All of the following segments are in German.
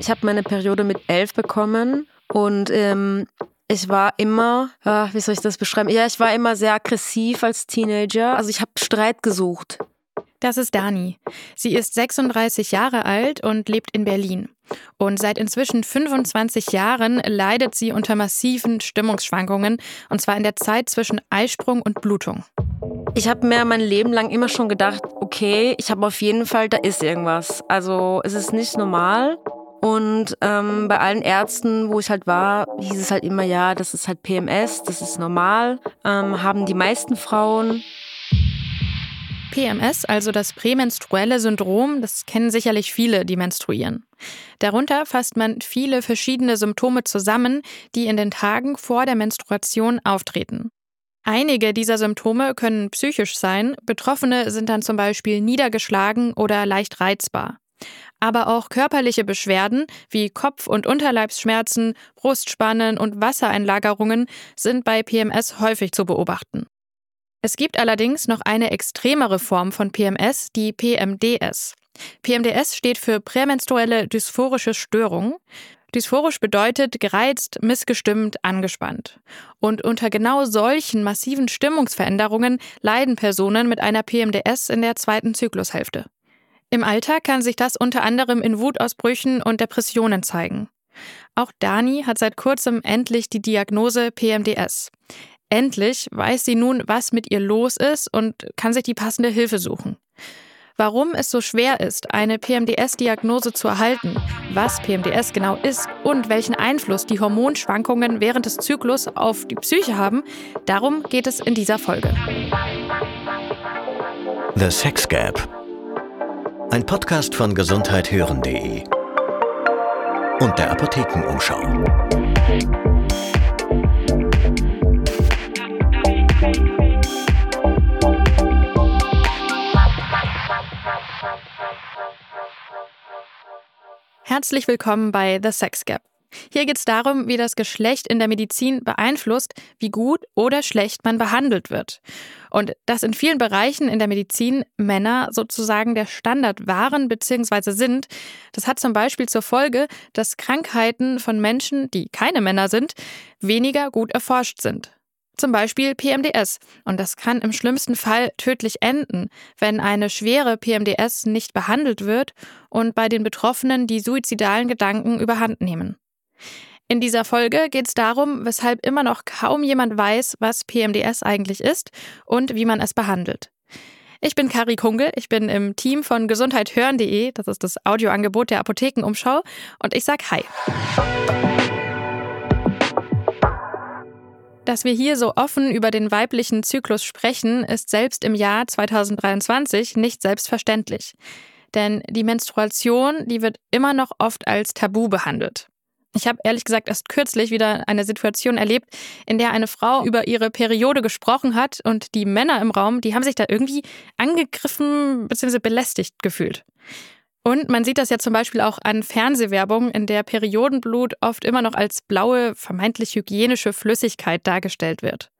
Ich habe meine Periode mit elf bekommen und ähm, ich war immer, äh, wie soll ich das beschreiben? Ja, ich war immer sehr aggressiv als Teenager. Also ich habe Streit gesucht. Das ist Dani. Sie ist 36 Jahre alt und lebt in Berlin. Und seit inzwischen 25 Jahren leidet sie unter massiven Stimmungsschwankungen, und zwar in der Zeit zwischen Eisprung und Blutung. Ich habe mir mein Leben lang immer schon gedacht, okay, ich habe auf jeden Fall, da ist irgendwas. Also es ist nicht normal. Und ähm, bei allen Ärzten, wo ich halt war, hieß es halt immer, ja, das ist halt PMS, das ist normal, ähm, haben die meisten Frauen. PMS, also das prämenstruelle Syndrom, das kennen sicherlich viele, die menstruieren. Darunter fasst man viele verschiedene Symptome zusammen, die in den Tagen vor der Menstruation auftreten. Einige dieser Symptome können psychisch sein, Betroffene sind dann zum Beispiel niedergeschlagen oder leicht reizbar. Aber auch körperliche Beschwerden wie Kopf- und Unterleibsschmerzen, Brustspannen und Wassereinlagerungen sind bei PMS häufig zu beobachten. Es gibt allerdings noch eine extremere Form von PMS, die PMDS. PMDS steht für prämenstruelle dysphorische Störung. Dysphorisch bedeutet gereizt, missgestimmt, angespannt. Und unter genau solchen massiven Stimmungsveränderungen leiden Personen mit einer PMDS in der zweiten Zyklushälfte. Im Alltag kann sich das unter anderem in Wutausbrüchen und Depressionen zeigen. Auch Dani hat seit kurzem endlich die Diagnose PMDS. Endlich weiß sie nun, was mit ihr los ist und kann sich die passende Hilfe suchen. Warum es so schwer ist, eine PMDS-Diagnose zu erhalten, was PMDS genau ist und welchen Einfluss die Hormonschwankungen während des Zyklus auf die Psyche haben, darum geht es in dieser Folge. The Sex Gap. Ein Podcast von gesundheithören.de und der Apothekenumschau. Herzlich willkommen bei The Sex Gap. Hier geht es darum, wie das Geschlecht in der Medizin beeinflusst, wie gut oder schlecht man behandelt wird. Und dass in vielen Bereichen in der Medizin Männer sozusagen der Standard waren bzw. sind, das hat zum Beispiel zur Folge, dass Krankheiten von Menschen, die keine Männer sind, weniger gut erforscht sind. Zum Beispiel PMDS. Und das kann im schlimmsten Fall tödlich enden, wenn eine schwere PMDS nicht behandelt wird und bei den Betroffenen die suizidalen Gedanken überhand nehmen. In dieser Folge geht es darum, weshalb immer noch kaum jemand weiß, was PMDS eigentlich ist und wie man es behandelt. Ich bin Kari Kungel, ich bin im Team von gesundheithören.de, das ist das Audioangebot der Apothekenumschau, und ich sag Hi. Dass wir hier so offen über den weiblichen Zyklus sprechen, ist selbst im Jahr 2023 nicht selbstverständlich. Denn die Menstruation, die wird immer noch oft als Tabu behandelt. Ich habe ehrlich gesagt erst kürzlich wieder eine Situation erlebt, in der eine Frau über ihre Periode gesprochen hat und die Männer im Raum, die haben sich da irgendwie angegriffen bzw. belästigt gefühlt. Und man sieht das ja zum Beispiel auch an Fernsehwerbung, in der Periodenblut oft immer noch als blaue, vermeintlich hygienische Flüssigkeit dargestellt wird.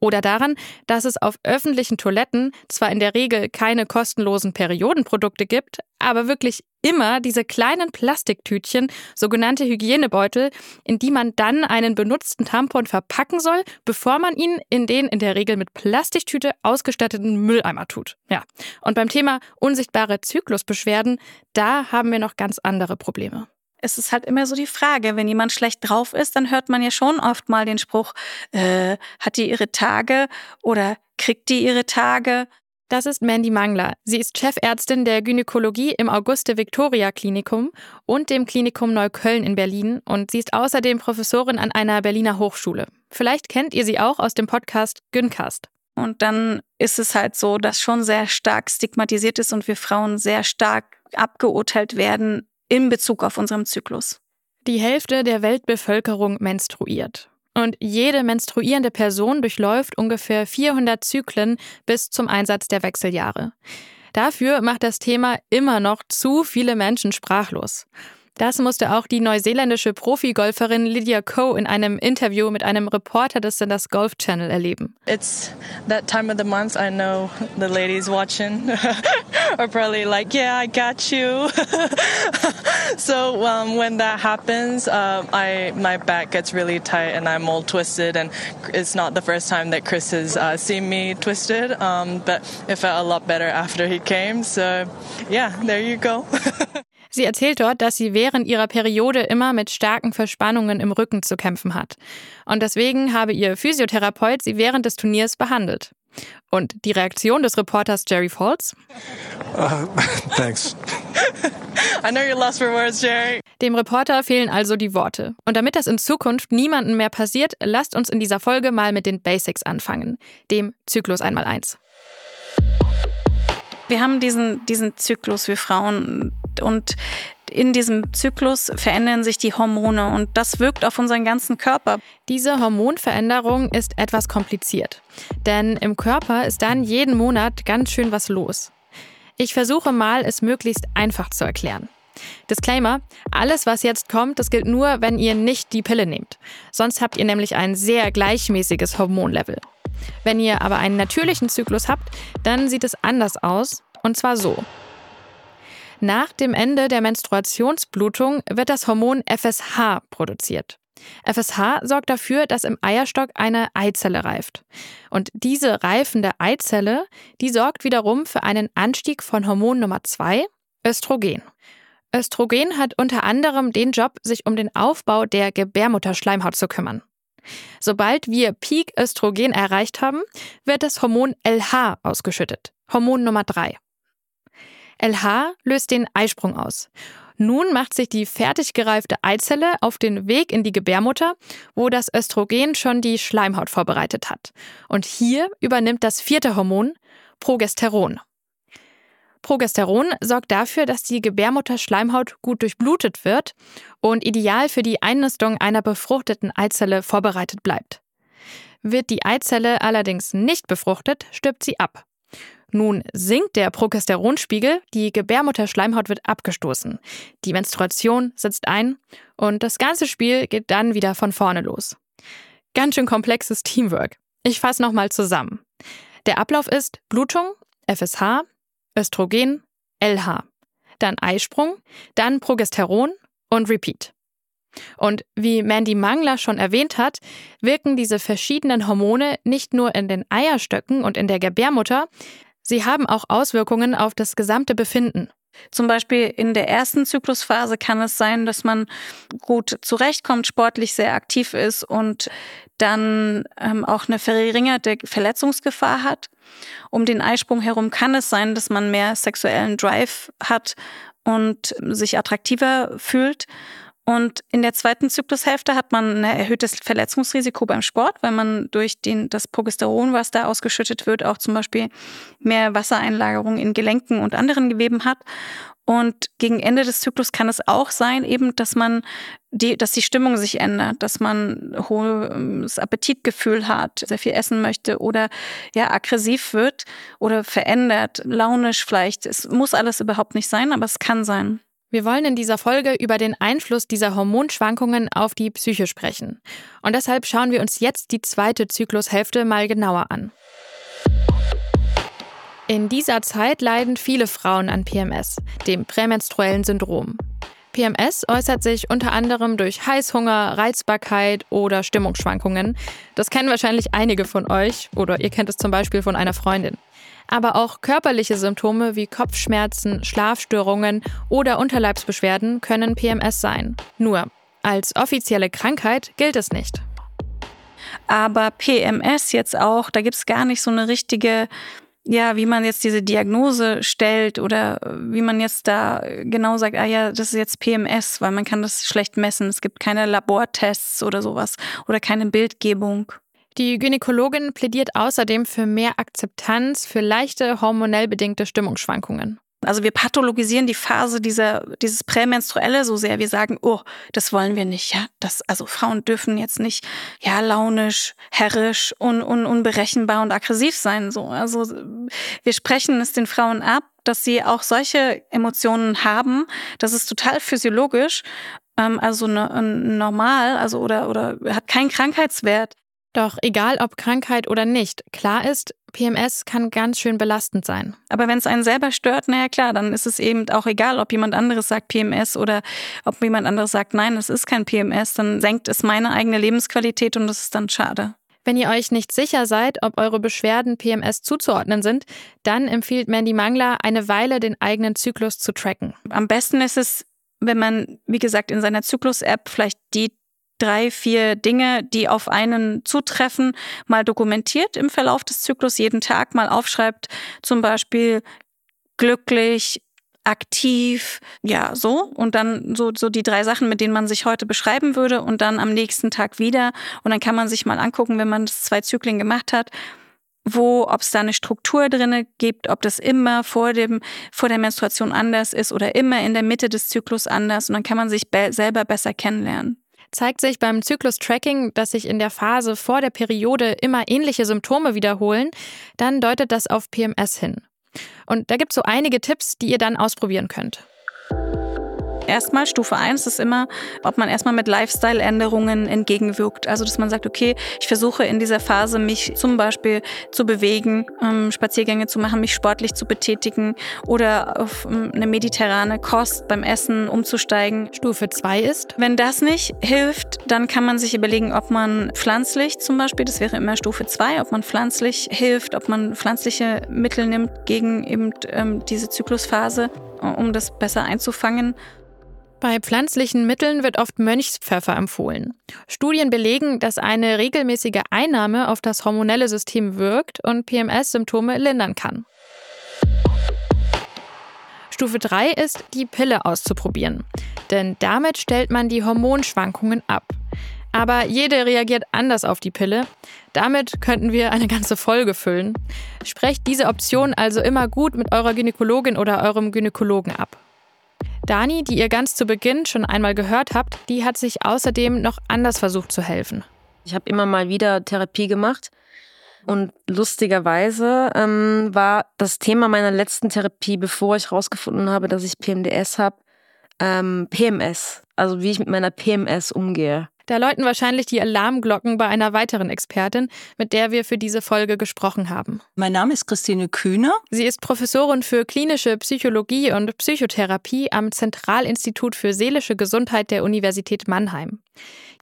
Oder daran, dass es auf öffentlichen Toiletten zwar in der Regel keine kostenlosen Periodenprodukte gibt, aber wirklich immer diese kleinen Plastiktütchen, sogenannte Hygienebeutel, in die man dann einen benutzten Tampon verpacken soll, bevor man ihn in den in der Regel mit Plastiktüte ausgestatteten Mülleimer tut. Ja. Und beim Thema unsichtbare Zyklusbeschwerden, da haben wir noch ganz andere Probleme es ist halt immer so die Frage, wenn jemand schlecht drauf ist, dann hört man ja schon oft mal den Spruch, äh, hat die ihre Tage oder kriegt die ihre Tage? Das ist Mandy Mangler. Sie ist Chefärztin der Gynäkologie im Auguste-Victoria-Klinikum und dem Klinikum Neukölln in Berlin und sie ist außerdem Professorin an einer Berliner Hochschule. Vielleicht kennt ihr sie auch aus dem Podcast Gyncast. Und dann ist es halt so, dass schon sehr stark stigmatisiert ist und wir Frauen sehr stark abgeurteilt werden in Bezug auf unseren Zyklus. Die Hälfte der Weltbevölkerung menstruiert. Und jede menstruierende Person durchläuft ungefähr 400 Zyklen bis zum Einsatz der Wechseljahre. Dafür macht das Thema immer noch zu viele Menschen sprachlos. Das musste auch die neuseeländische Profigolferin Lydia Ko in einem Interview mit einem Reporter des Senders Golf Channel erleben. It's that time of the month I know the ladies watching are probably like, yeah, I got you. so um, when that happens, uh, I my back gets really tight and I'm all twisted and it's not the first time that Chris has uh, seen me twisted, um, but it felt a lot better after he came. So yeah, there you go. Sie erzählt dort, dass sie während ihrer Periode immer mit starken Verspannungen im Rücken zu kämpfen hat. Und deswegen habe ihr Physiotherapeut sie während des Turniers behandelt. Und die Reaktion des Reporters Jerry Falls? Uh, thanks. I know you're lost for words, Jerry. Dem Reporter fehlen also die Worte. Und damit das in Zukunft niemandem mehr passiert, lasst uns in dieser Folge mal mit den Basics anfangen, dem Zyklus einmal eins. Wir haben diesen, diesen Zyklus, wir Frauen, und in diesem Zyklus verändern sich die Hormone und das wirkt auf unseren ganzen Körper. Diese Hormonveränderung ist etwas kompliziert, denn im Körper ist dann jeden Monat ganz schön was los. Ich versuche mal, es möglichst einfach zu erklären. Disclaimer, alles was jetzt kommt, das gilt nur, wenn ihr nicht die Pille nehmt. Sonst habt ihr nämlich ein sehr gleichmäßiges Hormonlevel. Wenn ihr aber einen natürlichen Zyklus habt, dann sieht es anders aus, und zwar so. Nach dem Ende der Menstruationsblutung wird das Hormon FSH produziert. FSH sorgt dafür, dass im Eierstock eine Eizelle reift. Und diese reifende Eizelle, die sorgt wiederum für einen Anstieg von Hormon Nummer 2, Östrogen. Östrogen hat unter anderem den Job, sich um den Aufbau der Gebärmutterschleimhaut zu kümmern. Sobald wir Peak Östrogen erreicht haben, wird das Hormon LH ausgeschüttet, Hormon Nummer 3. LH löst den Eisprung aus. Nun macht sich die fertig gereifte Eizelle auf den Weg in die Gebärmutter, wo das Östrogen schon die Schleimhaut vorbereitet hat. Und hier übernimmt das vierte Hormon, Progesteron. Progesteron sorgt dafür, dass die Gebärmutterschleimhaut gut durchblutet wird und ideal für die Einnistung einer befruchteten Eizelle vorbereitet bleibt. Wird die Eizelle allerdings nicht befruchtet, stirbt sie ab. Nun sinkt der Progesteronspiegel, die Gebärmutterschleimhaut wird abgestoßen, die Menstruation setzt ein und das ganze Spiel geht dann wieder von vorne los. Ganz schön komplexes Teamwork. Ich fasse nochmal zusammen. Der Ablauf ist Blutung, FSH, Östrogen, LH, dann Eisprung, dann Progesteron und Repeat. Und wie Mandy Mangler schon erwähnt hat, wirken diese verschiedenen Hormone nicht nur in den Eierstöcken und in der Gebärmutter, Sie haben auch Auswirkungen auf das gesamte Befinden. Zum Beispiel in der ersten Zyklusphase kann es sein, dass man gut zurechtkommt, sportlich sehr aktiv ist und dann ähm, auch eine verringerte Verletzungsgefahr hat. Um den Eisprung herum kann es sein, dass man mehr sexuellen Drive hat und sich attraktiver fühlt. Und in der zweiten Zyklushälfte hat man ein erhöhtes Verletzungsrisiko beim Sport, weil man durch den, das Progesteron, was da ausgeschüttet wird, auch zum Beispiel mehr Wassereinlagerung in Gelenken und anderen Geweben hat. Und gegen Ende des Zyklus kann es auch sein, eben, dass man die, dass die Stimmung sich ändert, dass man hohes Appetitgefühl hat, sehr viel essen möchte oder ja aggressiv wird oder verändert, launisch vielleicht. Es muss alles überhaupt nicht sein, aber es kann sein. Wir wollen in dieser Folge über den Einfluss dieser Hormonschwankungen auf die Psyche sprechen. Und deshalb schauen wir uns jetzt die zweite Zyklushälfte mal genauer an. In dieser Zeit leiden viele Frauen an PMS, dem prämenstruellen Syndrom. PMS äußert sich unter anderem durch Heißhunger, Reizbarkeit oder Stimmungsschwankungen. Das kennen wahrscheinlich einige von euch oder ihr kennt es zum Beispiel von einer Freundin aber auch körperliche Symptome wie Kopfschmerzen, Schlafstörungen oder Unterleibsbeschwerden können PMS sein. Nur, als offizielle Krankheit gilt es nicht. Aber PMS jetzt auch, da gibt es gar nicht so eine richtige, ja, wie man jetzt diese Diagnose stellt oder wie man jetzt da genau sagt, ah ja, das ist jetzt PMS, weil man kann das schlecht messen. Es gibt keine Labortests oder sowas oder keine Bildgebung. Die Gynäkologin plädiert außerdem für mehr Akzeptanz für leichte hormonell bedingte Stimmungsschwankungen. Also wir pathologisieren die Phase dieser, dieses Prämenstruelle so sehr. Wir sagen, oh, das wollen wir nicht, ja. Das, also Frauen dürfen jetzt nicht, ja, launisch, herrisch, un, un, unberechenbar und aggressiv sein, so. Also wir sprechen es den Frauen ab, dass sie auch solche Emotionen haben. Das ist total physiologisch, ähm, also ne, normal, also oder, oder hat keinen Krankheitswert. Doch egal ob Krankheit oder nicht, klar ist, PMS kann ganz schön belastend sein. Aber wenn es einen selber stört, naja klar, dann ist es eben auch egal, ob jemand anderes sagt PMS oder ob jemand anderes sagt, nein, es ist kein PMS, dann senkt es meine eigene Lebensqualität und das ist dann schade. Wenn ihr euch nicht sicher seid, ob eure Beschwerden PMS zuzuordnen sind, dann empfiehlt Mandy Mangler, eine Weile den eigenen Zyklus zu tracken. Am besten ist es, wenn man, wie gesagt, in seiner Zyklus-App vielleicht die drei, vier Dinge, die auf einen zutreffen, mal dokumentiert im Verlauf des Zyklus, jeden Tag mal aufschreibt, zum Beispiel glücklich, aktiv, ja, so. Und dann so, so die drei Sachen, mit denen man sich heute beschreiben würde und dann am nächsten Tag wieder. Und dann kann man sich mal angucken, wenn man das zwei Zyklen gemacht hat, wo, ob es da eine Struktur drinne gibt, ob das immer vor dem, vor der Menstruation anders ist oder immer in der Mitte des Zyklus anders. Und dann kann man sich be selber besser kennenlernen. Zeigt sich beim Zyklus-Tracking, dass sich in der Phase vor der Periode immer ähnliche Symptome wiederholen, dann deutet das auf PMS hin. Und da gibt es so einige Tipps, die ihr dann ausprobieren könnt. Erstmal Stufe 1 ist immer, ob man erstmal mit Lifestyle-Änderungen entgegenwirkt. Also, dass man sagt, okay, ich versuche in dieser Phase mich zum Beispiel zu bewegen, ähm, Spaziergänge zu machen, mich sportlich zu betätigen oder auf ähm, eine mediterrane Kost beim Essen umzusteigen. Stufe 2 ist, wenn das nicht hilft, dann kann man sich überlegen, ob man pflanzlich zum Beispiel, das wäre immer Stufe 2, ob man pflanzlich hilft, ob man pflanzliche Mittel nimmt gegen eben ähm, diese Zyklusphase, um das besser einzufangen. Bei pflanzlichen Mitteln wird oft Mönchspfeffer empfohlen. Studien belegen, dass eine regelmäßige Einnahme auf das hormonelle System wirkt und PMS-Symptome lindern kann. Stufe 3 ist, die Pille auszuprobieren. Denn damit stellt man die Hormonschwankungen ab. Aber jede reagiert anders auf die Pille. Damit könnten wir eine ganze Folge füllen. Sprecht diese Option also immer gut mit eurer Gynäkologin oder eurem Gynäkologen ab. Dani, die ihr ganz zu Beginn schon einmal gehört habt, die hat sich außerdem noch anders versucht zu helfen. Ich habe immer mal wieder Therapie gemacht. Und lustigerweise ähm, war das Thema meiner letzten Therapie, bevor ich herausgefunden habe, dass ich PMDS habe, ähm, PMS. Also wie ich mit meiner PMS umgehe. Da läuten wahrscheinlich die Alarmglocken bei einer weiteren Expertin, mit der wir für diese Folge gesprochen haben. Mein Name ist Christine Kühner. Sie ist Professorin für klinische Psychologie und Psychotherapie am Zentralinstitut für seelische Gesundheit der Universität Mannheim.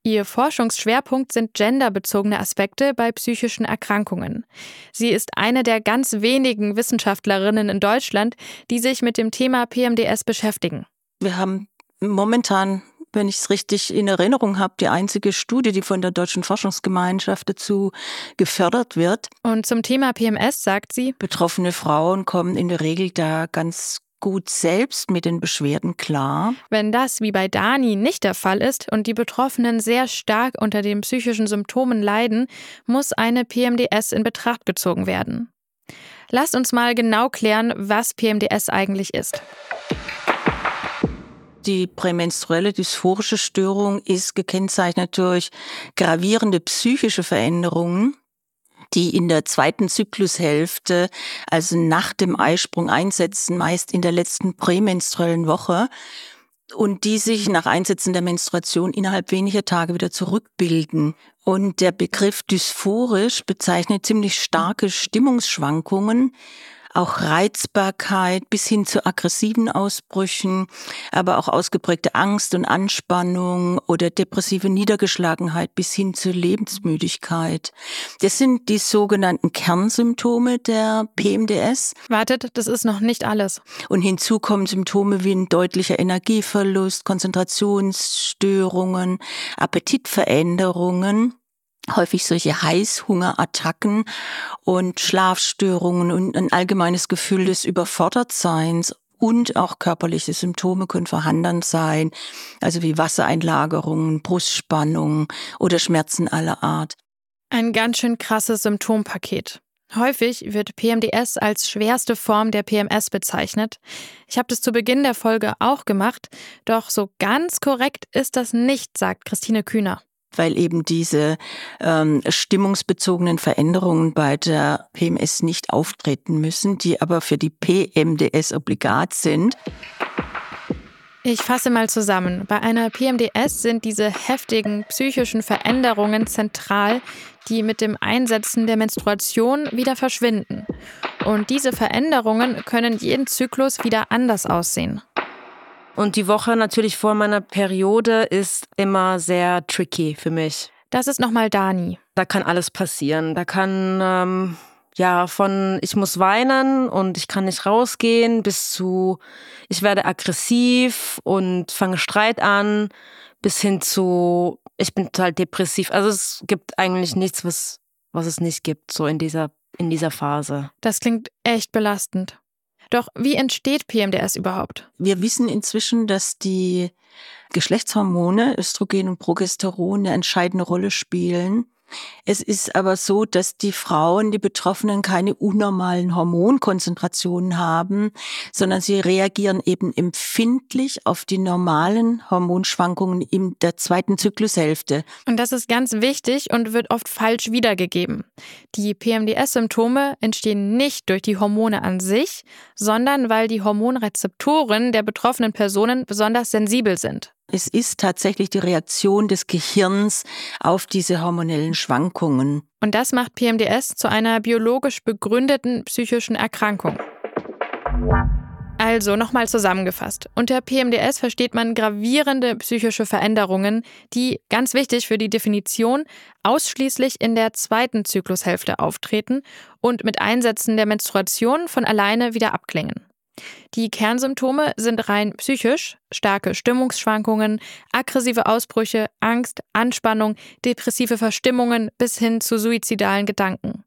Ihr Forschungsschwerpunkt sind genderbezogene Aspekte bei psychischen Erkrankungen. Sie ist eine der ganz wenigen Wissenschaftlerinnen in Deutschland, die sich mit dem Thema PMDS beschäftigen. Wir haben momentan wenn ich es richtig in Erinnerung habe, die einzige Studie, die von der Deutschen Forschungsgemeinschaft dazu gefördert wird. Und zum Thema PMS sagt sie, betroffene Frauen kommen in der Regel da ganz gut selbst mit den Beschwerden klar. Wenn das wie bei Dani nicht der Fall ist und die Betroffenen sehr stark unter den psychischen Symptomen leiden, muss eine PMDS in Betracht gezogen werden. Lasst uns mal genau klären, was PMDS eigentlich ist. Die prämenstruelle dysphorische Störung ist gekennzeichnet durch gravierende psychische Veränderungen, die in der zweiten Zyklushälfte, also nach dem Eisprung einsetzen, meist in der letzten prämenstruellen Woche und die sich nach Einsetzen der Menstruation innerhalb weniger Tage wieder zurückbilden. Und der Begriff dysphorisch bezeichnet ziemlich starke Stimmungsschwankungen, auch Reizbarkeit bis hin zu aggressiven Ausbrüchen, aber auch ausgeprägte Angst und Anspannung oder depressive Niedergeschlagenheit bis hin zur Lebensmüdigkeit. Das sind die sogenannten Kernsymptome der PMDS. Wartet, das ist noch nicht alles. Und hinzu kommen Symptome wie ein deutlicher Energieverlust, Konzentrationsstörungen, Appetitveränderungen häufig solche Heißhungerattacken und Schlafstörungen und ein allgemeines Gefühl des Überfordertseins und auch körperliche Symptome können vorhanden sein, also wie Wassereinlagerungen, Brustspannungen oder Schmerzen aller Art. Ein ganz schön krasses Symptompaket. Häufig wird PMDS als schwerste Form der PMS bezeichnet. Ich habe das zu Beginn der Folge auch gemacht, doch so ganz korrekt ist das nicht, sagt Christine Kühner weil eben diese ähm, stimmungsbezogenen Veränderungen bei der PMS nicht auftreten müssen, die aber für die PMDS obligat sind. Ich fasse mal zusammen. Bei einer PMDS sind diese heftigen psychischen Veränderungen zentral, die mit dem Einsetzen der Menstruation wieder verschwinden. Und diese Veränderungen können jeden Zyklus wieder anders aussehen. Und die Woche natürlich vor meiner Periode ist immer sehr tricky für mich. Das ist nochmal Dani. Da kann alles passieren. Da kann ähm, ja, von ich muss weinen und ich kann nicht rausgehen bis zu ich werde aggressiv und fange Streit an, bis hin zu ich bin total depressiv. Also es gibt eigentlich nichts, was, was es nicht gibt, so in dieser, in dieser Phase. Das klingt echt belastend. Doch wie entsteht PMDS überhaupt? Wir wissen inzwischen, dass die Geschlechtshormone, Östrogen und Progesteron, eine entscheidende Rolle spielen es ist aber so, dass die Frauen, die Betroffenen, keine unnormalen Hormonkonzentrationen haben, sondern sie reagieren eben empfindlich auf die normalen Hormonschwankungen in der zweiten Zyklushälfte. Und das ist ganz wichtig und wird oft falsch wiedergegeben. Die PMDS-Symptome entstehen nicht durch die Hormone an sich, sondern weil die Hormonrezeptoren der betroffenen Personen besonders sensibel sind. Es ist tatsächlich die Reaktion des Gehirns auf diese hormonellen Schwankungen. Und das macht PMDS zu einer biologisch begründeten psychischen Erkrankung. Also nochmal zusammengefasst. Unter PMDS versteht man gravierende psychische Veränderungen, die, ganz wichtig für die Definition, ausschließlich in der zweiten Zyklushälfte auftreten und mit Einsätzen der Menstruation von alleine wieder abklingen. Die Kernsymptome sind rein psychisch, starke Stimmungsschwankungen, aggressive Ausbrüche, Angst, Anspannung, depressive Verstimmungen bis hin zu suizidalen Gedanken.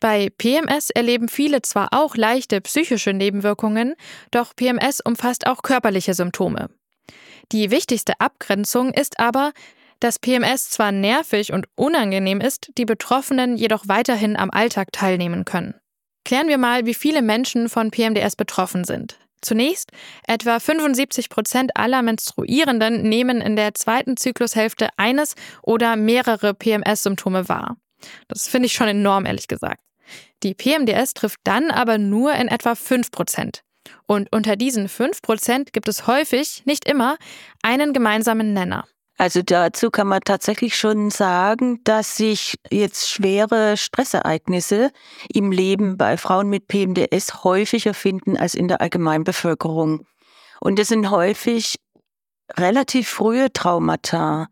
Bei PMS erleben viele zwar auch leichte psychische Nebenwirkungen, doch PMS umfasst auch körperliche Symptome. Die wichtigste Abgrenzung ist aber, dass PMS zwar nervig und unangenehm ist, die Betroffenen jedoch weiterhin am Alltag teilnehmen können. Klären wir mal, wie viele Menschen von PMDS betroffen sind. Zunächst, etwa 75 Prozent aller Menstruierenden nehmen in der zweiten Zyklushälfte eines oder mehrere PMS-Symptome wahr. Das finde ich schon enorm, ehrlich gesagt. Die PMDS trifft dann aber nur in etwa 5 Prozent. Und unter diesen 5 Prozent gibt es häufig, nicht immer, einen gemeinsamen Nenner. Also dazu kann man tatsächlich schon sagen, dass sich jetzt schwere Stressereignisse im Leben bei Frauen mit PMDS häufiger finden als in der Allgemeinbevölkerung. Und es sind häufig relativ frühe Traumata,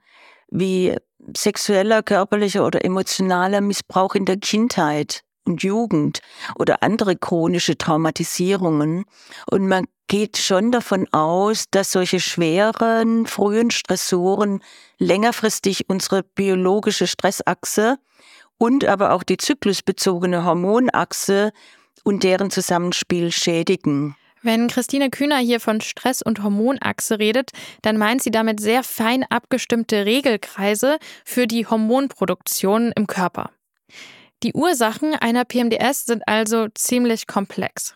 wie sexueller, körperlicher oder emotionaler Missbrauch in der Kindheit und Jugend oder andere chronische Traumatisierungen. Und man geht schon davon aus, dass solche schweren, frühen Stressoren längerfristig unsere biologische Stressachse und aber auch die zyklusbezogene Hormonachse und deren Zusammenspiel schädigen. Wenn Christine Kühner hier von Stress- und Hormonachse redet, dann meint sie damit sehr fein abgestimmte Regelkreise für die Hormonproduktion im Körper. Die Ursachen einer PMDS sind also ziemlich komplex.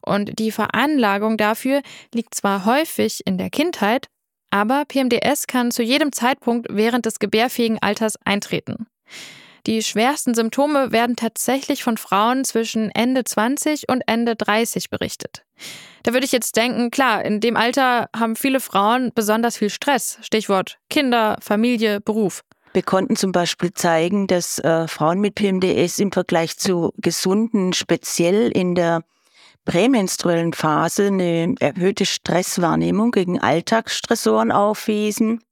Und die Veranlagung dafür liegt zwar häufig in der Kindheit, aber PMDS kann zu jedem Zeitpunkt während des gebärfähigen Alters eintreten. Die schwersten Symptome werden tatsächlich von Frauen zwischen Ende 20 und Ende 30 berichtet. Da würde ich jetzt denken, klar, in dem Alter haben viele Frauen besonders viel Stress. Stichwort Kinder, Familie, Beruf. Wir konnten zum Beispiel zeigen, dass äh, Frauen mit PMDS im Vergleich zu gesunden, speziell in der prämenstruellen Phase eine erhöhte Stresswahrnehmung gegen Alltagsstressoren aufwiesen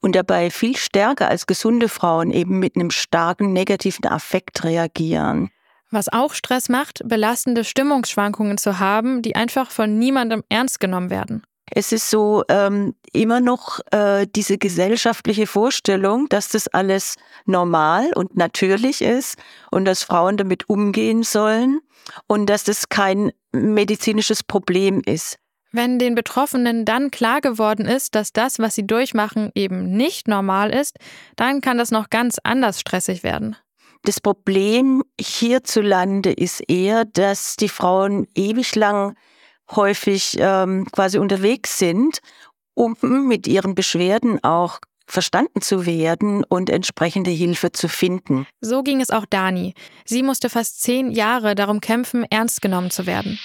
und dabei viel stärker als gesunde Frauen eben mit einem starken negativen Affekt reagieren. Was auch Stress macht, belastende Stimmungsschwankungen zu haben, die einfach von niemandem ernst genommen werden. Es ist so ähm, immer noch äh, diese gesellschaftliche Vorstellung, dass das alles normal und natürlich ist und dass Frauen damit umgehen sollen und dass das kein medizinisches Problem ist. Wenn den Betroffenen dann klar geworden ist, dass das, was sie durchmachen, eben nicht normal ist, dann kann das noch ganz anders stressig werden. Das Problem hierzulande ist eher, dass die Frauen ewig lang häufig ähm, quasi unterwegs sind, um mit ihren Beschwerden auch verstanden zu werden und entsprechende Hilfe zu finden. So ging es auch Dani. Sie musste fast zehn Jahre darum kämpfen, ernst genommen zu werden.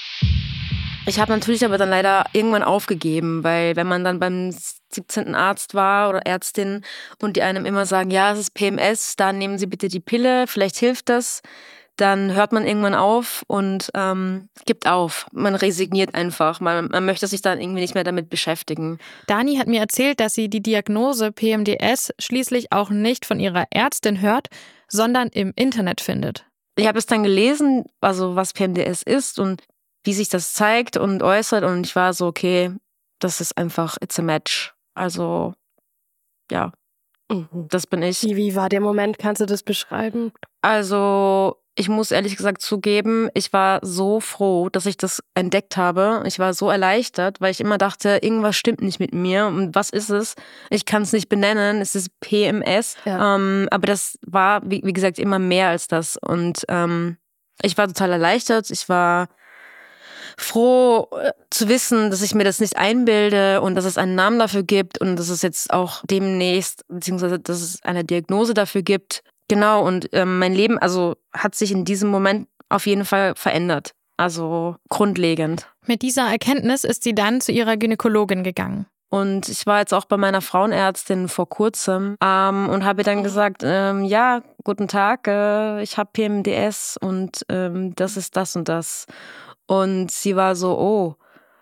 Ich habe natürlich aber dann leider irgendwann aufgegeben, weil wenn man dann beim 17. Arzt war oder Ärztin und die einem immer sagen, ja, es ist PMS, dann nehmen Sie bitte die Pille, vielleicht hilft das, dann hört man irgendwann auf und ähm, gibt auf. Man resigniert einfach. Man, man möchte sich dann irgendwie nicht mehr damit beschäftigen. Dani hat mir erzählt, dass sie die Diagnose PMDS schließlich auch nicht von ihrer Ärztin hört, sondern im Internet findet. Ich habe es dann gelesen, also was PMDS ist und wie sich das zeigt und äußert. Und ich war so, okay, das ist einfach, it's a match. Also, ja, mhm. das bin ich. Wie, wie war der Moment? Kannst du das beschreiben? Also, ich muss ehrlich gesagt zugeben, ich war so froh, dass ich das entdeckt habe. Ich war so erleichtert, weil ich immer dachte, irgendwas stimmt nicht mit mir. Und was ist es? Ich kann es nicht benennen. Es ist PMS. Ja. Ähm, aber das war, wie, wie, gesagt, immer mehr als das. Und ähm, ich war total erleichtert. Ich war froh äh, zu wissen, dass ich mir das nicht einbilde und dass es einen Namen dafür gibt und dass es jetzt auch demnächst, beziehungsweise dass es eine Diagnose dafür gibt. Genau, und ähm, mein Leben, also hat sich in diesem Moment auf jeden Fall verändert. Also grundlegend. Mit dieser Erkenntnis ist sie dann zu ihrer Gynäkologin gegangen. Und ich war jetzt auch bei meiner Frauenärztin vor kurzem ähm, und habe dann gesagt, ähm, ja, guten Tag, äh, ich habe PMDS und ähm, das ist das und das. Und sie war so, oh,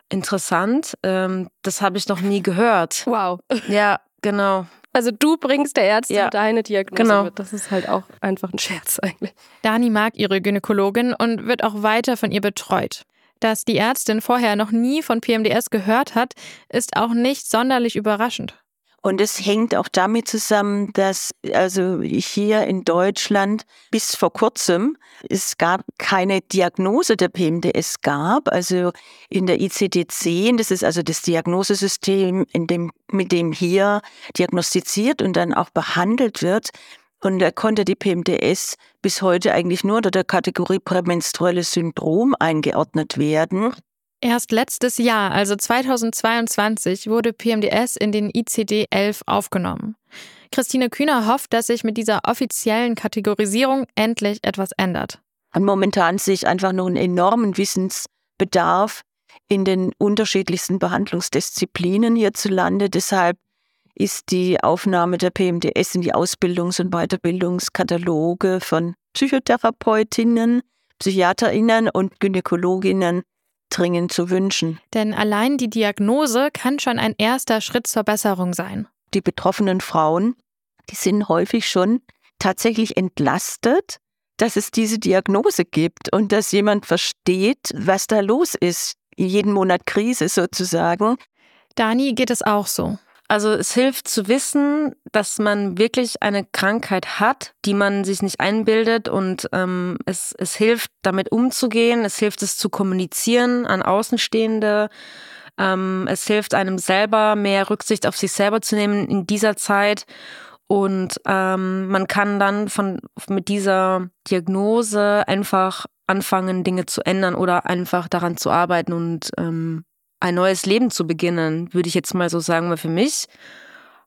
interessant, ähm, das habe ich noch nie gehört. Wow. Ja, genau. Also du bringst der Ärztin ja, deine Diagnose genau. mit. Das ist halt auch einfach ein Scherz eigentlich. Dani mag ihre Gynäkologin und wird auch weiter von ihr betreut. Dass die Ärztin vorher noch nie von PMDS gehört hat, ist auch nicht sonderlich überraschend. Und es hängt auch damit zusammen, dass also hier in Deutschland bis vor kurzem es gab keine Diagnose der PMDS gab. Also in der ICD-10, das ist also das Diagnosesystem, in dem, mit dem hier diagnostiziert und dann auch behandelt wird. Und da konnte die PMDS bis heute eigentlich nur unter der Kategorie prämenstruelles Syndrom eingeordnet werden. Erst letztes Jahr, also 2022, wurde PMDS in den ICD-11 aufgenommen. Christine Kühner hofft, dass sich mit dieser offiziellen Kategorisierung endlich etwas ändert. Und momentan sehe ich einfach nur einen enormen Wissensbedarf in den unterschiedlichsten Behandlungsdisziplinen hierzulande. Deshalb ist die Aufnahme der PMDS in die Ausbildungs- und Weiterbildungskataloge von Psychotherapeutinnen, Psychiaterinnen und Gynäkologinnen dringend zu wünschen. Denn allein die Diagnose kann schon ein erster Schritt zur Besserung sein. Die betroffenen Frauen, die sind häufig schon tatsächlich entlastet, dass es diese Diagnose gibt und dass jemand versteht, was da los ist. Jeden Monat Krise sozusagen. Dani geht es auch so. Also es hilft zu wissen, dass man wirklich eine Krankheit hat, die man sich nicht einbildet und ähm, es, es hilft, damit umzugehen, es hilft es zu kommunizieren an Außenstehende, ähm, es hilft einem selber mehr Rücksicht auf sich selber zu nehmen in dieser Zeit. Und ähm, man kann dann von mit dieser Diagnose einfach anfangen, Dinge zu ändern oder einfach daran zu arbeiten und ähm, ein neues Leben zu beginnen, würde ich jetzt mal so sagen, weil für mich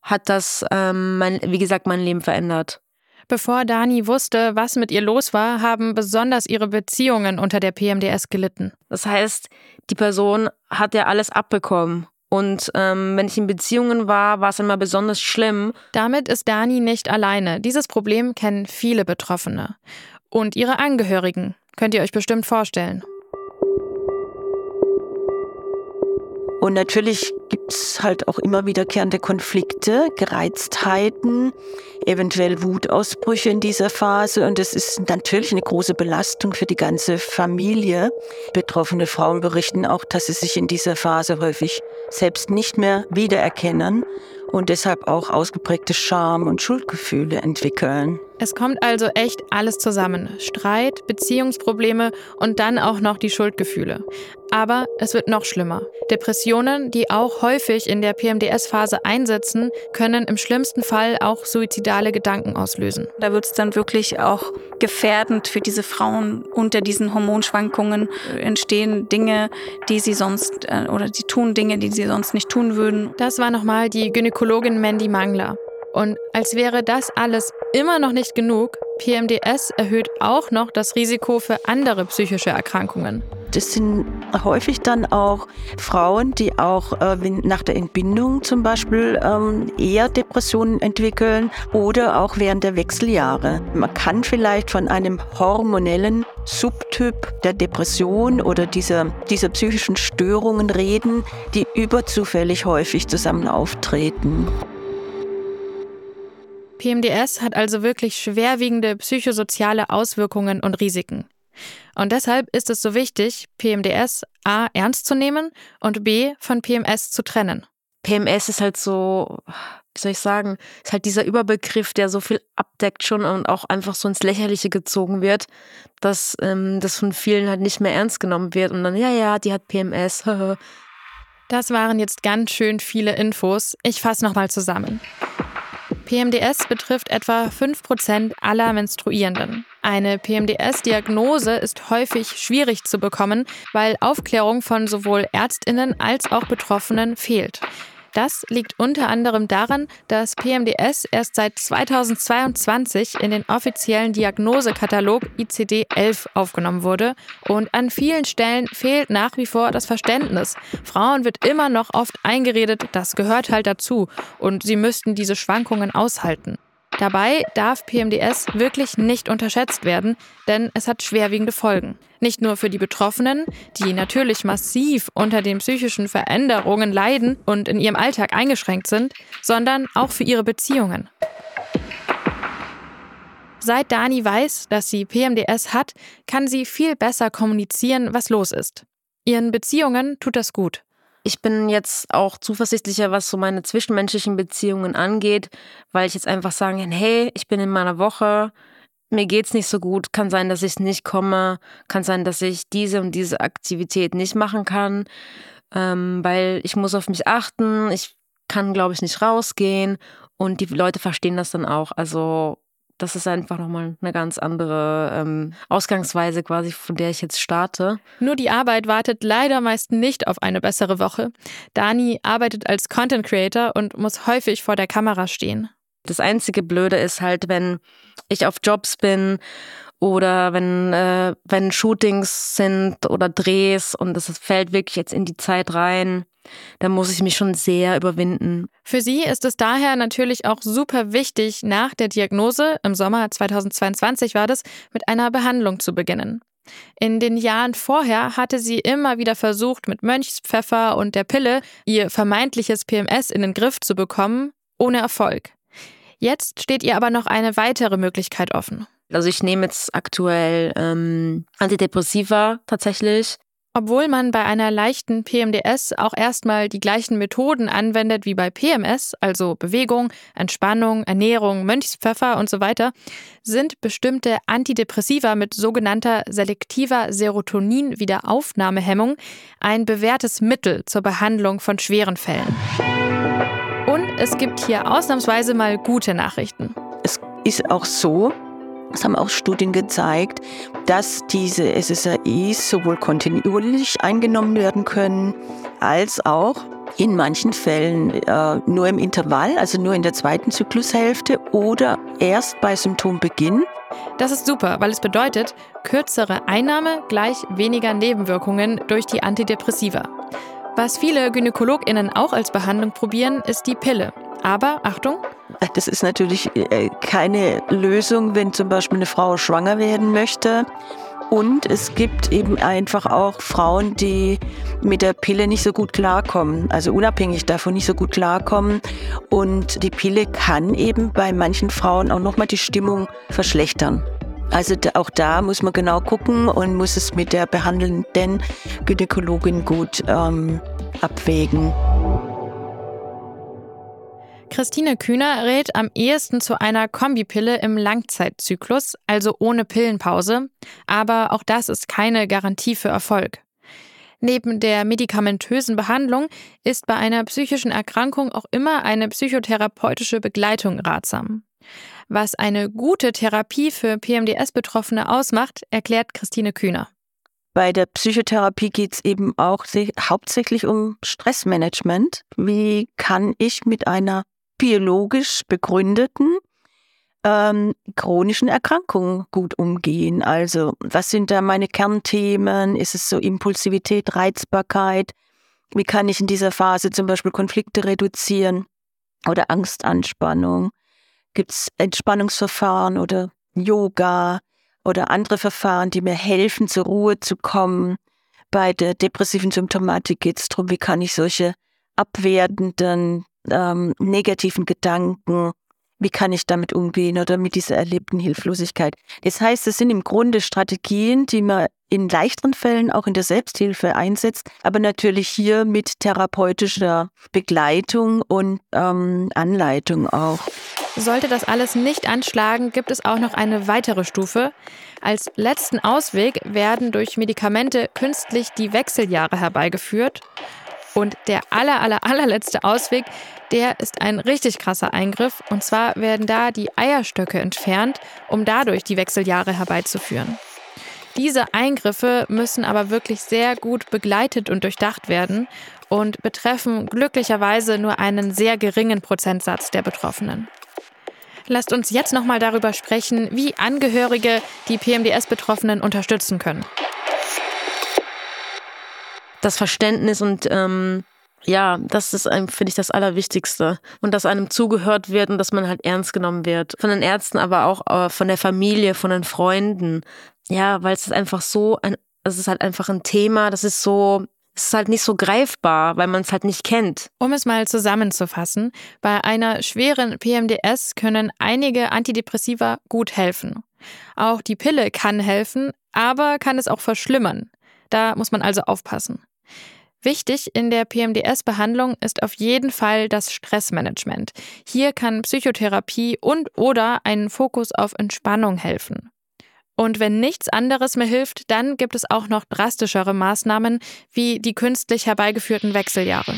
hat das, ähm, mein, wie gesagt, mein Leben verändert. Bevor Dani wusste, was mit ihr los war, haben besonders ihre Beziehungen unter der PMDS gelitten. Das heißt, die Person hat ja alles abbekommen. Und ähm, wenn ich in Beziehungen war, war es immer besonders schlimm. Damit ist Dani nicht alleine. Dieses Problem kennen viele Betroffene. Und ihre Angehörigen. Könnt ihr euch bestimmt vorstellen. Und natürlich gibt es halt auch immer wiederkehrende Konflikte, Gereiztheiten, eventuell Wutausbrüche in dieser Phase. Und es ist natürlich eine große Belastung für die ganze Familie. Betroffene Frauen berichten auch, dass sie sich in dieser Phase häufig selbst nicht mehr wiedererkennen und deshalb auch ausgeprägte Scham- und Schuldgefühle entwickeln. Es kommt also echt alles zusammen. Streit, Beziehungsprobleme und dann auch noch die Schuldgefühle. Aber es wird noch schlimmer. Depressionen, die auch häufig in der PMDS-Phase einsetzen, können im schlimmsten Fall auch suizidale Gedanken auslösen. Da wird es dann wirklich auch gefährdend für diese Frauen. Unter diesen Hormonschwankungen entstehen Dinge, die sie sonst äh, oder sie tun Dinge, die sie sonst nicht tun würden. Das war nochmal die Gynäkologin Mandy Mangler. Und als wäre das alles immer noch nicht genug, PMDS erhöht auch noch das Risiko für andere psychische Erkrankungen. Das sind häufig dann auch Frauen, die auch äh, nach der Entbindung zum Beispiel ähm, eher Depressionen entwickeln oder auch während der Wechseljahre. Man kann vielleicht von einem hormonellen Subtyp der Depression oder dieser, dieser psychischen Störungen reden, die überzufällig häufig zusammen auftreten. PMDS hat also wirklich schwerwiegende psychosoziale Auswirkungen und Risiken. Und deshalb ist es so wichtig, PMDS A ernst zu nehmen und B von PMS zu trennen. PMS ist halt so, wie soll ich sagen, ist halt dieser Überbegriff, der so viel abdeckt schon und auch einfach so ins Lächerliche gezogen wird, dass ähm, das von vielen halt nicht mehr ernst genommen wird und dann, ja, ja, die hat PMS. das waren jetzt ganz schön viele Infos. Ich fasse nochmal zusammen. PMDS betrifft etwa 5% aller Menstruierenden. Eine PMDS-Diagnose ist häufig schwierig zu bekommen, weil Aufklärung von sowohl Ärztinnen als auch Betroffenen fehlt. Das liegt unter anderem daran, dass PMDS erst seit 2022 in den offiziellen Diagnosekatalog ICD-11 aufgenommen wurde und an vielen Stellen fehlt nach wie vor das Verständnis. Frauen wird immer noch oft eingeredet, das gehört halt dazu und sie müssten diese Schwankungen aushalten. Dabei darf PMDS wirklich nicht unterschätzt werden, denn es hat schwerwiegende Folgen. Nicht nur für die Betroffenen, die natürlich massiv unter den psychischen Veränderungen leiden und in ihrem Alltag eingeschränkt sind, sondern auch für ihre Beziehungen. Seit Dani weiß, dass sie PMDS hat, kann sie viel besser kommunizieren, was los ist. Ihren Beziehungen tut das gut. Ich bin jetzt auch zuversichtlicher, was so meine zwischenmenschlichen Beziehungen angeht, weil ich jetzt einfach sagen kann, hey, ich bin in meiner Woche, mir geht's nicht so gut, kann sein, dass ich nicht komme, kann sein, dass ich diese und diese Aktivität nicht machen kann, ähm, weil ich muss auf mich achten, ich kann, glaube ich, nicht rausgehen und die Leute verstehen das dann auch. Also das ist einfach nochmal eine ganz andere ähm, Ausgangsweise quasi, von der ich jetzt starte. Nur die Arbeit wartet leider meist nicht auf eine bessere Woche. Dani arbeitet als Content Creator und muss häufig vor der Kamera stehen. Das einzige Blöde ist halt, wenn ich auf Jobs bin oder wenn, äh, wenn Shootings sind oder Drehs und es fällt wirklich jetzt in die Zeit rein, da muss ich mich schon sehr überwinden. Für sie ist es daher natürlich auch super wichtig, nach der Diagnose, im Sommer 2022 war das, mit einer Behandlung zu beginnen. In den Jahren vorher hatte sie immer wieder versucht, mit Mönchspfeffer und der Pille ihr vermeintliches PMS in den Griff zu bekommen, ohne Erfolg. Jetzt steht ihr aber noch eine weitere Möglichkeit offen. Also ich nehme jetzt aktuell ähm, Antidepressiva tatsächlich. Obwohl man bei einer leichten PMDS auch erstmal die gleichen Methoden anwendet wie bei PMS, also Bewegung, Entspannung, Ernährung, Mönchspfeffer und so weiter, sind bestimmte Antidepressiva mit sogenannter selektiver Serotonin-Wiederaufnahmehemmung ein bewährtes Mittel zur Behandlung von schweren Fällen. Und es gibt hier ausnahmsweise mal gute Nachrichten. Es ist auch so, es haben auch Studien gezeigt, dass diese SSRIs sowohl kontinuierlich eingenommen werden können, als auch in manchen Fällen äh, nur im Intervall, also nur in der zweiten Zyklushälfte oder erst bei Symptombeginn. Das ist super, weil es bedeutet, kürzere Einnahme gleich weniger Nebenwirkungen durch die Antidepressiva. Was viele GynäkologInnen auch als Behandlung probieren, ist die Pille. Aber Achtung, das ist natürlich äh, keine Lösung, wenn zum Beispiel eine Frau schwanger werden möchte. Und es gibt eben einfach auch Frauen, die mit der Pille nicht so gut klarkommen, also unabhängig davon nicht so gut klarkommen. Und die Pille kann eben bei manchen Frauen auch nochmal die Stimmung verschlechtern. Also auch da muss man genau gucken und muss es mit der behandelnden Gynäkologin gut ähm, abwägen. Christine Kühner rät am ehesten zu einer Kombipille im Langzeitzyklus, also ohne Pillenpause, aber auch das ist keine Garantie für Erfolg. Neben der medikamentösen Behandlung ist bei einer psychischen Erkrankung auch immer eine psychotherapeutische Begleitung ratsam. Was eine gute Therapie für PMDS-Betroffene ausmacht, erklärt Christine Kühner. Bei der Psychotherapie geht es eben auch hauptsächlich um Stressmanagement. Wie kann ich mit einer biologisch begründeten ähm, chronischen Erkrankungen gut umgehen? Also was sind da meine Kernthemen? Ist es so Impulsivität, Reizbarkeit? Wie kann ich in dieser Phase zum Beispiel Konflikte reduzieren oder Angstanspannung? Gibt es Entspannungsverfahren oder Yoga? oder andere Verfahren, die mir helfen, zur Ruhe zu kommen. Bei der depressiven Symptomatik geht es darum, wie kann ich solche abwertenden, ähm, negativen Gedanken, wie kann ich damit umgehen oder mit dieser erlebten Hilflosigkeit. Das heißt, es sind im Grunde Strategien, die man in leichteren Fällen auch in der Selbsthilfe einsetzt, aber natürlich hier mit therapeutischer Begleitung und ähm, Anleitung auch. Sollte das alles nicht anschlagen, gibt es auch noch eine weitere Stufe. Als letzten Ausweg werden durch Medikamente künstlich die Wechseljahre herbeigeführt. Und der aller, aller, allerletzte Ausweg, der ist ein richtig krasser Eingriff. Und zwar werden da die Eierstöcke entfernt, um dadurch die Wechseljahre herbeizuführen. Diese Eingriffe müssen aber wirklich sehr gut begleitet und durchdacht werden und betreffen glücklicherweise nur einen sehr geringen Prozentsatz der Betroffenen. Lasst uns jetzt nochmal darüber sprechen, wie Angehörige die PMDS-Betroffenen unterstützen können. Das Verständnis und ähm, ja, das ist, finde ich, das Allerwichtigste. Und dass einem zugehört wird und dass man halt ernst genommen wird. Von den Ärzten, aber auch äh, von der Familie, von den Freunden. Ja, weil es ist einfach so, es ist halt einfach ein Thema, das ist so, es ist halt nicht so greifbar, weil man es halt nicht kennt. Um es mal zusammenzufassen, bei einer schweren PMDS können einige Antidepressiva gut helfen. Auch die Pille kann helfen, aber kann es auch verschlimmern. Da muss man also aufpassen. Wichtig in der PMDS-Behandlung ist auf jeden Fall das Stressmanagement. Hier kann Psychotherapie und oder ein Fokus auf Entspannung helfen. Und wenn nichts anderes mehr hilft, dann gibt es auch noch drastischere Maßnahmen wie die künstlich herbeigeführten Wechseljahre.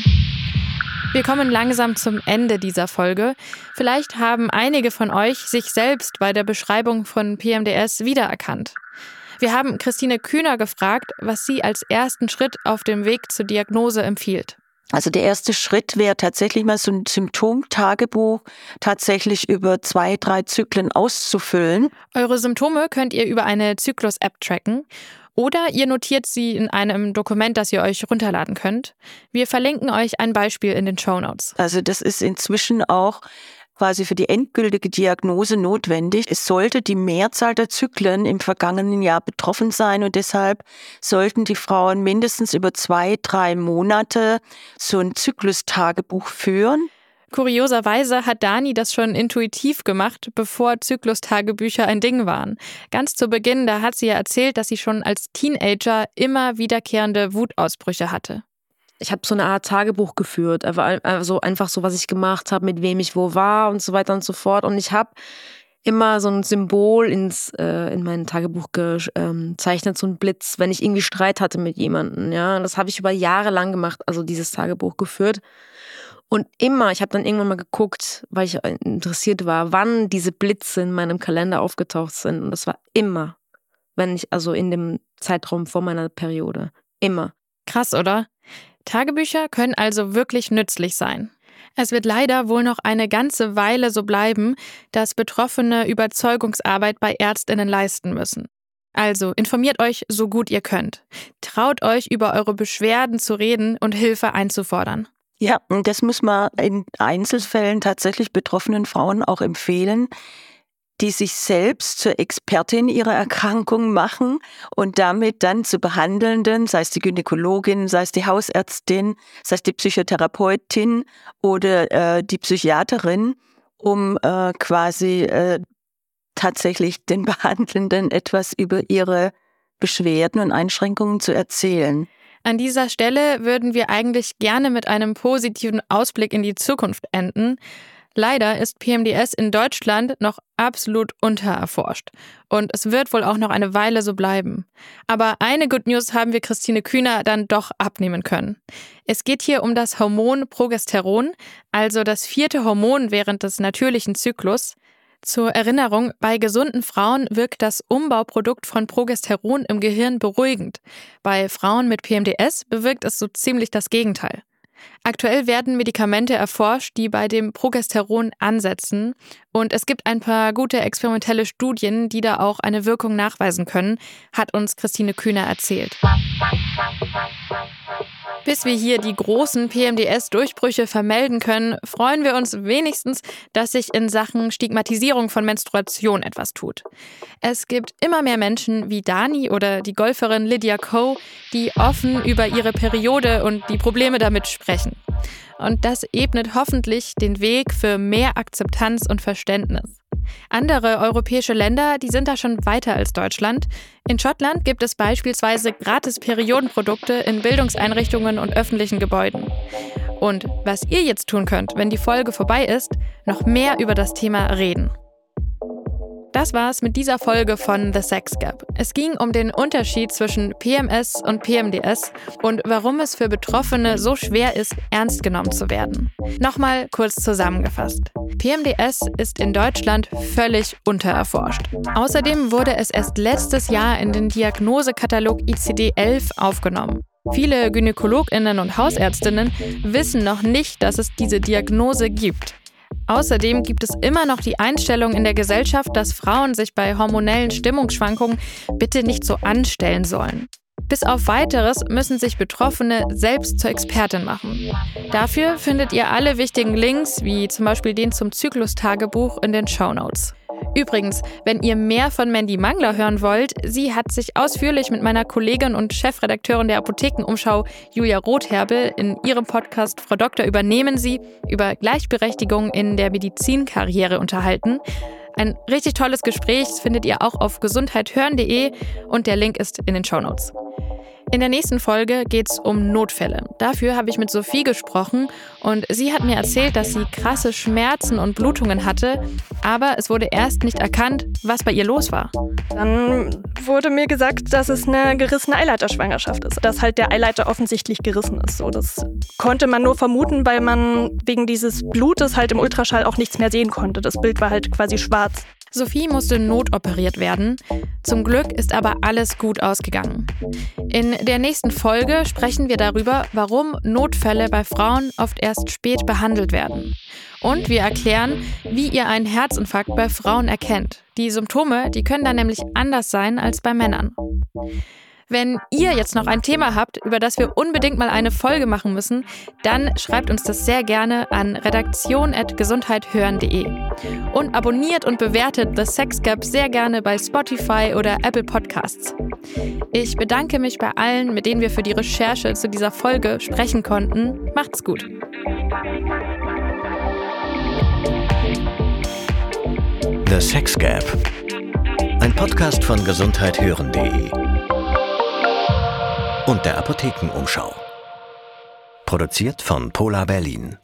Wir kommen langsam zum Ende dieser Folge. Vielleicht haben einige von euch sich selbst bei der Beschreibung von PMDS wiedererkannt. Wir haben Christine Kühner gefragt, was sie als ersten Schritt auf dem Weg zur Diagnose empfiehlt. Also der erste Schritt wäre tatsächlich mal so ein Symptomtagebuch tatsächlich über zwei, drei Zyklen auszufüllen. Eure Symptome könnt ihr über eine Zyklus-App tracken oder ihr notiert sie in einem Dokument, das ihr euch runterladen könnt. Wir verlinken euch ein Beispiel in den Show Notes. Also das ist inzwischen auch quasi für die endgültige Diagnose notwendig. Es sollte die Mehrzahl der Zyklen im vergangenen Jahr betroffen sein und deshalb sollten die Frauen mindestens über zwei, drei Monate so ein Zyklustagebuch führen. Kurioserweise hat Dani das schon intuitiv gemacht, bevor Zyklustagebücher ein Ding waren. Ganz zu Beginn, da hat sie ja erzählt, dass sie schon als Teenager immer wiederkehrende Wutausbrüche hatte ich habe so eine Art Tagebuch geführt, also einfach so, was ich gemacht habe, mit wem ich wo war und so weiter und so fort. Und ich habe immer so ein Symbol ins, äh, in mein Tagebuch gezeichnet, so ein Blitz, wenn ich irgendwie Streit hatte mit jemandem. Ja, und das habe ich über Jahre lang gemacht, also dieses Tagebuch geführt. Und immer, ich habe dann irgendwann mal geguckt, weil ich interessiert war, wann diese Blitze in meinem Kalender aufgetaucht sind. Und das war immer, wenn ich, also in dem Zeitraum vor meiner Periode. Immer. Krass, oder? Tagebücher können also wirklich nützlich sein. Es wird leider wohl noch eine ganze Weile so bleiben, dass Betroffene Überzeugungsarbeit bei Ärztinnen leisten müssen. Also informiert euch so gut ihr könnt. Traut euch über eure Beschwerden zu reden und Hilfe einzufordern. Ja, und das muss man in Einzelfällen tatsächlich betroffenen Frauen auch empfehlen, die sich selbst zur Expertin ihrer Erkrankung machen und damit dann zu Behandelnden, sei es die Gynäkologin, sei es die Hausärztin, sei es die Psychotherapeutin oder äh, die Psychiaterin, um äh, quasi äh, tatsächlich den Behandelnden etwas über ihre Beschwerden und Einschränkungen zu erzählen. An dieser Stelle würden wir eigentlich gerne mit einem positiven Ausblick in die Zukunft enden. Leider ist PMDS in Deutschland noch absolut untererforscht. Und es wird wohl auch noch eine Weile so bleiben. Aber eine Good News haben wir Christine Kühner dann doch abnehmen können. Es geht hier um das Hormon Progesteron, also das vierte Hormon während des natürlichen Zyklus. Zur Erinnerung, bei gesunden Frauen wirkt das Umbauprodukt von Progesteron im Gehirn beruhigend. Bei Frauen mit PMDS bewirkt es so ziemlich das Gegenteil. Aktuell werden Medikamente erforscht, die bei dem Progesteron ansetzen. Und es gibt ein paar gute experimentelle Studien, die da auch eine Wirkung nachweisen können, hat uns Christine Kühner erzählt. Bis wir hier die großen PMDS-Durchbrüche vermelden können, freuen wir uns wenigstens, dass sich in Sachen Stigmatisierung von Menstruation etwas tut. Es gibt immer mehr Menschen wie Dani oder die Golferin Lydia Coe, die offen über ihre Periode und die Probleme damit sprechen. Und das ebnet hoffentlich den Weg für mehr Akzeptanz und Verständnis. Andere europäische Länder, die sind da schon weiter als Deutschland. In Schottland gibt es beispielsweise gratis Periodenprodukte in Bildungseinrichtungen und öffentlichen Gebäuden. Und was ihr jetzt tun könnt, wenn die Folge vorbei ist, noch mehr über das Thema reden. Das war's mit dieser Folge von The Sex Gap. Es ging um den Unterschied zwischen PMS und PMDS und warum es für Betroffene so schwer ist, ernst genommen zu werden. Nochmal kurz zusammengefasst. PMDS ist in Deutschland völlig untererforscht. Außerdem wurde es erst letztes Jahr in den Diagnosekatalog ICD-11 aufgenommen. Viele Gynäkologinnen und Hausärztinnen wissen noch nicht, dass es diese Diagnose gibt. Außerdem gibt es immer noch die Einstellung in der Gesellschaft, dass Frauen sich bei hormonellen Stimmungsschwankungen bitte nicht so anstellen sollen. Bis auf weiteres müssen sich Betroffene selbst zur Expertin machen. Dafür findet ihr alle wichtigen Links, wie zum Beispiel den zum Zyklustagebuch in den Show Notes. Übrigens, wenn ihr mehr von Mandy Mangler hören wollt, sie hat sich ausführlich mit meiner Kollegin und Chefredakteurin der Apothekenumschau Julia Rotherbel in ihrem Podcast Frau Doktor übernehmen Sie über Gleichberechtigung in der Medizinkarriere unterhalten. Ein richtig tolles Gespräch findet ihr auch auf gesundheithören.de und der Link ist in den Show Notes. In der nächsten Folge geht es um Notfälle. Dafür habe ich mit Sophie gesprochen und sie hat mir erzählt, dass sie krasse Schmerzen und Blutungen hatte, aber es wurde erst nicht erkannt, was bei ihr los war. Dann wurde mir gesagt, dass es eine gerissene Eileiterschwangerschaft ist, dass halt der Eileiter offensichtlich gerissen ist. So, das konnte man nur vermuten, weil man wegen dieses Blutes halt im Ultraschall auch nichts mehr sehen konnte. Das Bild war halt quasi schwarz. Sophie musste notoperiert werden. Zum Glück ist aber alles gut ausgegangen. In der nächsten Folge sprechen wir darüber, warum Notfälle bei Frauen oft erst spät behandelt werden. Und wir erklären, wie ihr einen Herzinfarkt bei Frauen erkennt. Die Symptome, die können dann nämlich anders sein als bei Männern. Wenn ihr jetzt noch ein Thema habt, über das wir unbedingt mal eine Folge machen müssen, dann schreibt uns das sehr gerne an redaktion.gesundheithören.de. Und abonniert und bewertet The Sex Gap sehr gerne bei Spotify oder Apple Podcasts. Ich bedanke mich bei allen, mit denen wir für die Recherche zu dieser Folge sprechen konnten. Macht's gut. The Sex Gap. Ein Podcast von gesundheithören.de und der Apothekenumschau. Produziert von Polar Berlin.